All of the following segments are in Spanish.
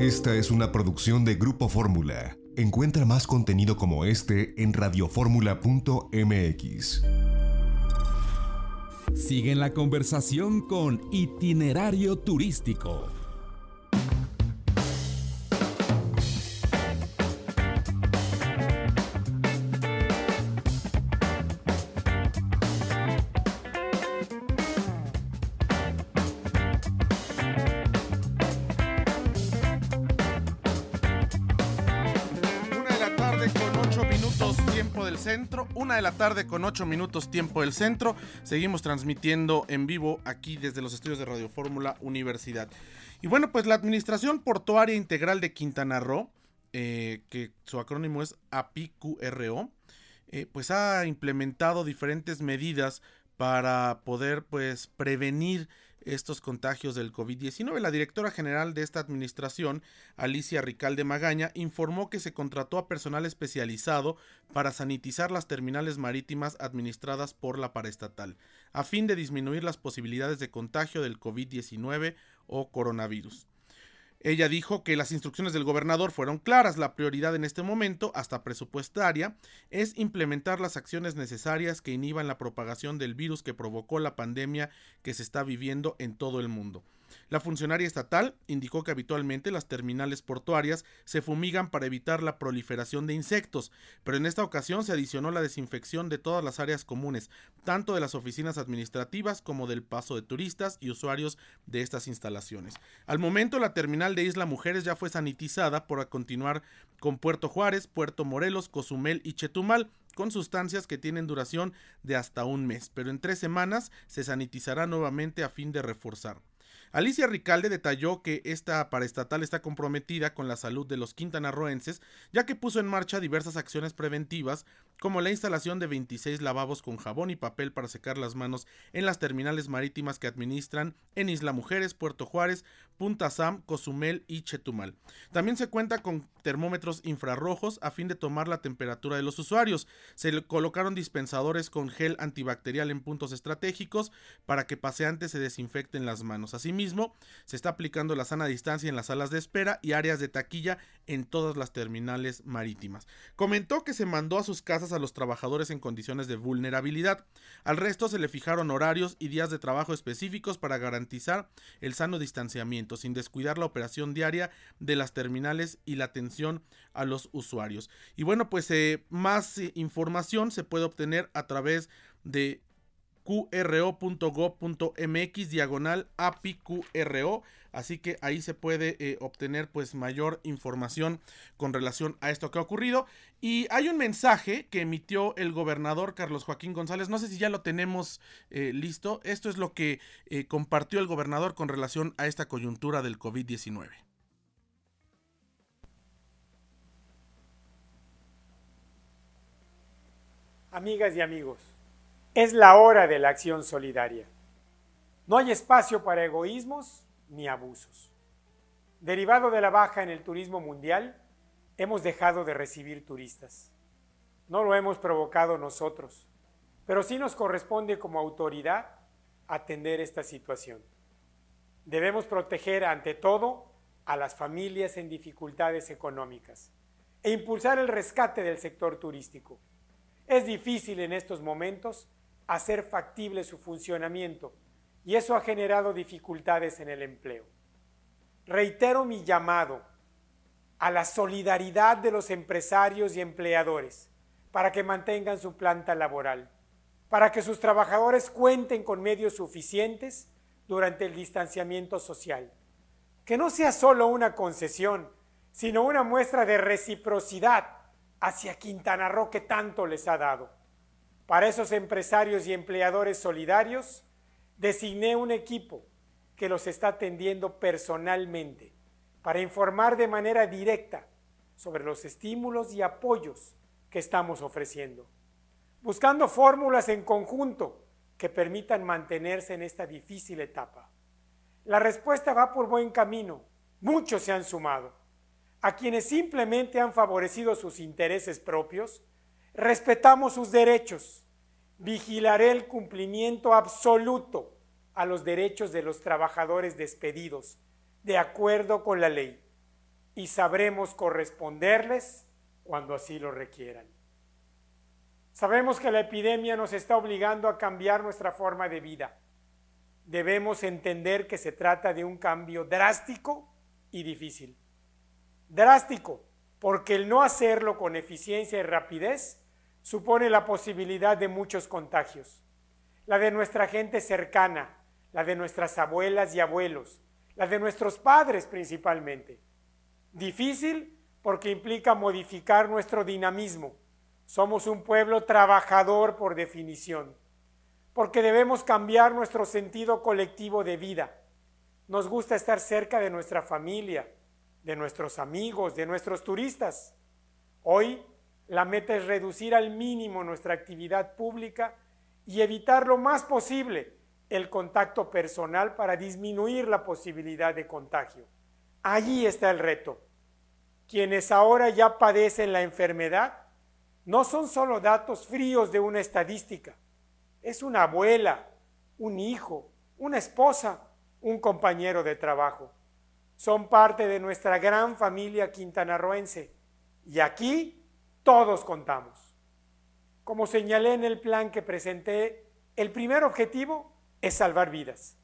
Esta es una producción de Grupo Fórmula. Encuentra más contenido como este en radioformula.mx. Sigue la conversación con Itinerario Turístico. Centro. Una de la tarde con 8 minutos tiempo del centro. Seguimos transmitiendo en vivo aquí desde los estudios de Radio Fórmula Universidad. Y bueno, pues la Administración Portuaria Integral de Quintana Roo, eh, que su acrónimo es APIQRO, eh, pues ha implementado diferentes medidas para poder pues prevenir estos contagios del COVID-19. La directora general de esta administración, Alicia Ricalde Magaña, informó que se contrató a personal especializado para sanitizar las terminales marítimas administradas por la paraestatal, a fin de disminuir las posibilidades de contagio del COVID-19 o coronavirus. Ella dijo que las instrucciones del gobernador fueron claras. La prioridad en este momento, hasta presupuestaria, es implementar las acciones necesarias que inhiban la propagación del virus que provocó la pandemia que se está viviendo en todo el mundo. La funcionaria estatal indicó que habitualmente las terminales portuarias se fumigan para evitar la proliferación de insectos, pero en esta ocasión se adicionó la desinfección de todas las áreas comunes, tanto de las oficinas administrativas como del paso de turistas y usuarios de estas instalaciones. Al momento la terminal de Isla Mujeres ya fue sanitizada por continuar con Puerto Juárez, Puerto Morelos, Cozumel y Chetumal, con sustancias que tienen duración de hasta un mes, pero en tres semanas se sanitizará nuevamente a fin de reforzar. Alicia Ricalde detalló que esta paraestatal está comprometida con la salud de los quintanarroenses, ya que puso en marcha diversas acciones preventivas, como la instalación de 26 lavabos con jabón y papel para secar las manos en las terminales marítimas que administran en Isla Mujeres, Puerto Juárez, Punta Sam, Cozumel y Chetumal. También se cuenta con termómetros infrarrojos a fin de tomar la temperatura de los usuarios. Se colocaron dispensadores con gel antibacterial en puntos estratégicos para que paseantes se desinfecten las manos. Asimismo, se está aplicando la sana distancia en las salas de espera y áreas de taquilla en todas las terminales marítimas. Comentó que se mandó a sus casas a los trabajadores en condiciones de vulnerabilidad. Al resto se le fijaron horarios y días de trabajo específicos para garantizar el sano distanciamiento, sin descuidar la operación diaria de las terminales y la atención a los usuarios. Y bueno, pues eh, más eh, información se puede obtener a través de qro.gov.mx diagonal APIQRO. Así que ahí se puede eh, obtener pues mayor información con relación a esto que ha ocurrido. Y hay un mensaje que emitió el gobernador Carlos Joaquín González. No sé si ya lo tenemos eh, listo. Esto es lo que eh, compartió el gobernador con relación a esta coyuntura del COVID-19. Amigas y amigos, es la hora de la acción solidaria. No hay espacio para egoísmos ni abusos. Derivado de la baja en el turismo mundial, hemos dejado de recibir turistas. No lo hemos provocado nosotros, pero sí nos corresponde como autoridad atender esta situación. Debemos proteger ante todo a las familias en dificultades económicas e impulsar el rescate del sector turístico. Es difícil en estos momentos hacer factible su funcionamiento y eso ha generado dificultades en el empleo. Reitero mi llamado a la solidaridad de los empresarios y empleadores para que mantengan su planta laboral, para que sus trabajadores cuenten con medios suficientes durante el distanciamiento social. Que no sea solo una concesión, sino una muestra de reciprocidad hacia Quintana Roo que tanto les ha dado. Para esos empresarios y empleadores solidarios, designé un equipo que los está atendiendo personalmente para informar de manera directa sobre los estímulos y apoyos que estamos ofreciendo, buscando fórmulas en conjunto que permitan mantenerse en esta difícil etapa. La respuesta va por buen camino, muchos se han sumado. A quienes simplemente han favorecido sus intereses propios, respetamos sus derechos, vigilaré el cumplimiento absoluto a los derechos de los trabajadores despedidos, de acuerdo con la ley. y sabremos corresponderles cuando así lo requieran. Sabemos que la epidemia nos está obligando a cambiar nuestra forma de vida. Debemos entender que se trata de un cambio drástico y difícil. Drástico, porque el no hacerlo con eficiencia y rapidez supone la posibilidad de muchos contagios. La de nuestra gente cercana, la de nuestras abuelas y abuelos, la de nuestros padres principalmente. Difícil porque implica modificar nuestro dinamismo. Somos un pueblo trabajador por definición, porque debemos cambiar nuestro sentido colectivo de vida. Nos gusta estar cerca de nuestra familia, de nuestros amigos, de nuestros turistas. Hoy la meta es reducir al mínimo nuestra actividad pública y evitar lo más posible el contacto personal para disminuir la posibilidad de contagio. Allí está el reto. Quienes ahora ya padecen la enfermedad no son solo datos fríos de una estadística. Es una abuela, un hijo, una esposa, un compañero de trabajo. Son parte de nuestra gran familia quintanarroense. Y aquí todos contamos. Como señalé en el plan que presenté, el primer objetivo es salvar vidas.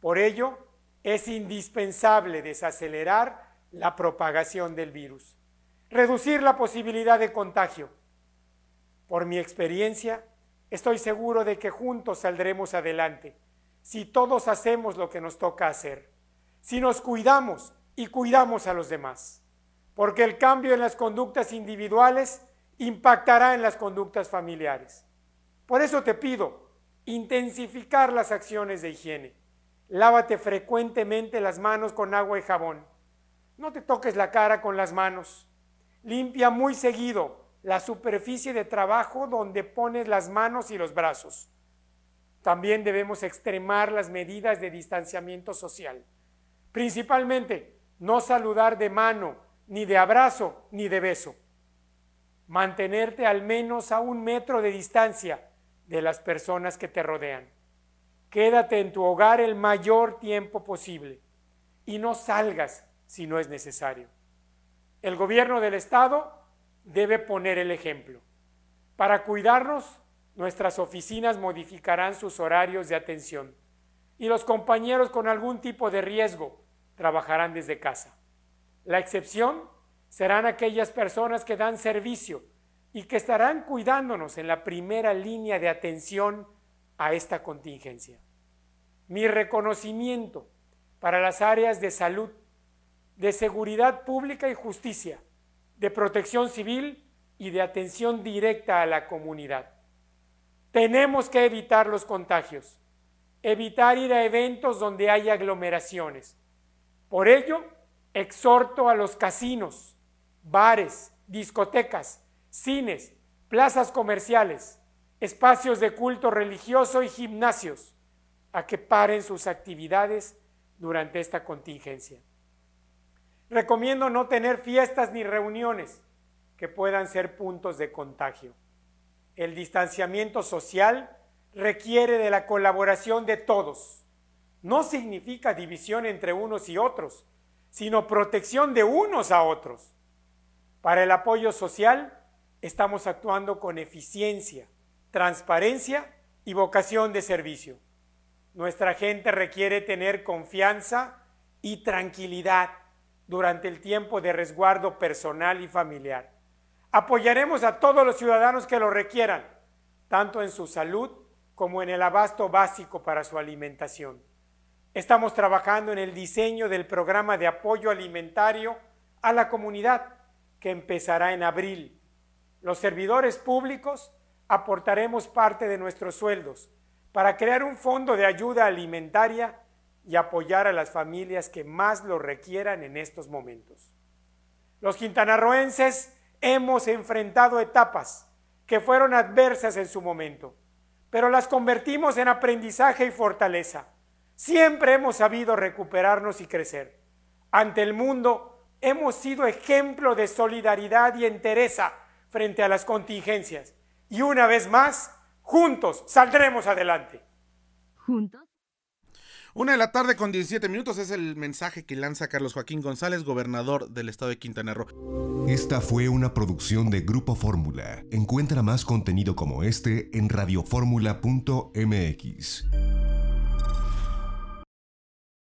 Por ello, es indispensable desacelerar la propagación del virus, reducir la posibilidad de contagio. Por mi experiencia, estoy seguro de que juntos saldremos adelante si todos hacemos lo que nos toca hacer, si nos cuidamos y cuidamos a los demás, porque el cambio en las conductas individuales impactará en las conductas familiares. Por eso te pido, Intensificar las acciones de higiene. Lávate frecuentemente las manos con agua y jabón. No te toques la cara con las manos. Limpia muy seguido la superficie de trabajo donde pones las manos y los brazos. También debemos extremar las medidas de distanciamiento social. Principalmente, no saludar de mano, ni de abrazo, ni de beso. Mantenerte al menos a un metro de distancia de las personas que te rodean. Quédate en tu hogar el mayor tiempo posible y no salgas si no es necesario. El gobierno del Estado debe poner el ejemplo. Para cuidarnos, nuestras oficinas modificarán sus horarios de atención y los compañeros con algún tipo de riesgo trabajarán desde casa. La excepción serán aquellas personas que dan servicio y que estarán cuidándonos en la primera línea de atención a esta contingencia. Mi reconocimiento para las áreas de salud, de seguridad pública y justicia, de protección civil y de atención directa a la comunidad. Tenemos que evitar los contagios, evitar ir a eventos donde hay aglomeraciones. Por ello, exhorto a los casinos, bares, discotecas, cines, plazas comerciales, espacios de culto religioso y gimnasios a que paren sus actividades durante esta contingencia. Recomiendo no tener fiestas ni reuniones que puedan ser puntos de contagio. El distanciamiento social requiere de la colaboración de todos. No significa división entre unos y otros, sino protección de unos a otros. Para el apoyo social estamos actuando con eficiencia, transparencia y vocación de servicio. Nuestra gente requiere tener confianza y tranquilidad durante el tiempo de resguardo personal y familiar. Apoyaremos a todos los ciudadanos que lo requieran, tanto en su salud como en el abasto básico para su alimentación. Estamos trabajando en el diseño del programa de apoyo alimentario a la comunidad que empezará en abril los servidores públicos aportaremos parte de nuestros sueldos para crear un fondo de ayuda alimentaria y apoyar a las familias que más lo requieran en estos momentos. Los quintanarroenses hemos enfrentado etapas que fueron adversas en su momento, pero las convertimos en aprendizaje y fortaleza. Siempre hemos sabido recuperarnos y crecer. Ante el mundo hemos sido ejemplo de solidaridad y entereza frente a las contingencias. Y una vez más, juntos saldremos adelante. Juntos Una de la tarde con 17 minutos es el mensaje que lanza Carlos Joaquín González, gobernador del estado de Quintana Roo. Esta fue una producción de Grupo Fórmula. Encuentra más contenido como este en radioformula.mx.